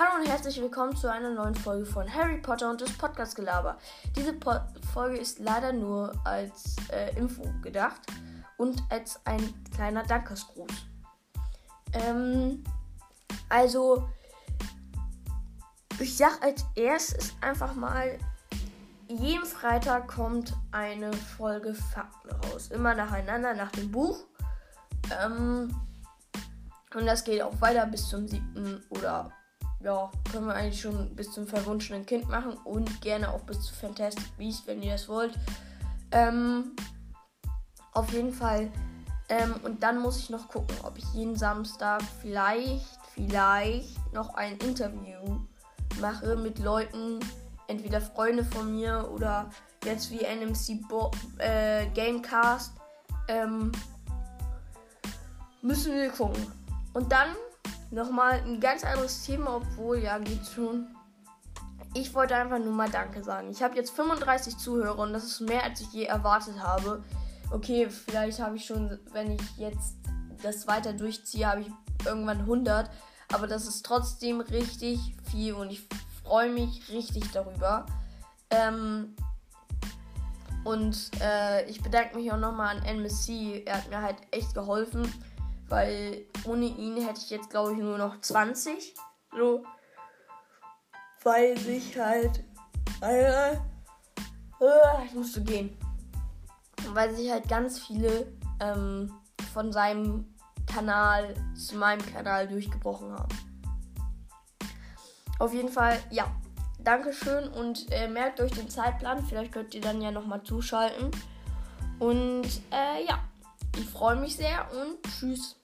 Hallo und herzlich willkommen zu einer neuen Folge von Harry Potter und das Podcast Gelaber. Diese po Folge ist leider nur als äh, Info gedacht und als ein kleiner Dankesgruß. Ähm, also, ich sag als erstes einfach mal, jeden Freitag kommt eine Folge Fakten raus. Immer nacheinander nach dem Buch. Ähm, und das geht auch weiter bis zum siebten oder ja, können wir eigentlich schon bis zum verwunschenen Kind machen und gerne auch bis zu Fantastic Beast, wenn ihr das wollt. Ähm, auf jeden Fall. Ähm, und dann muss ich noch gucken, ob ich jeden Samstag vielleicht, vielleicht noch ein Interview mache mit Leuten, entweder Freunde von mir oder jetzt wie NMC Bo äh, Gamecast. Ähm, müssen wir gucken. Und dann nochmal ein ganz anderes Thema, obwohl ja geht schon. Ich wollte einfach nur mal Danke sagen. Ich habe jetzt 35 Zuhörer und das ist mehr, als ich je erwartet habe. Okay, vielleicht habe ich schon, wenn ich jetzt das weiter durchziehe, habe ich irgendwann 100. Aber das ist trotzdem richtig viel und ich freue mich richtig darüber. Ähm, und äh, ich bedanke mich auch nochmal an NMC. Er hat mir halt echt geholfen. Weil ohne ihn hätte ich jetzt, glaube ich, nur noch 20. So. Weil sich halt. Äh, äh, ich musste gehen. Weil sich halt ganz viele ähm, von seinem Kanal zu meinem Kanal durchgebrochen haben. Auf jeden Fall, ja. Dankeschön und äh, merkt euch den Zeitplan. Vielleicht könnt ihr dann ja nochmal zuschalten. Und äh, ja, ich freue mich sehr und tschüss.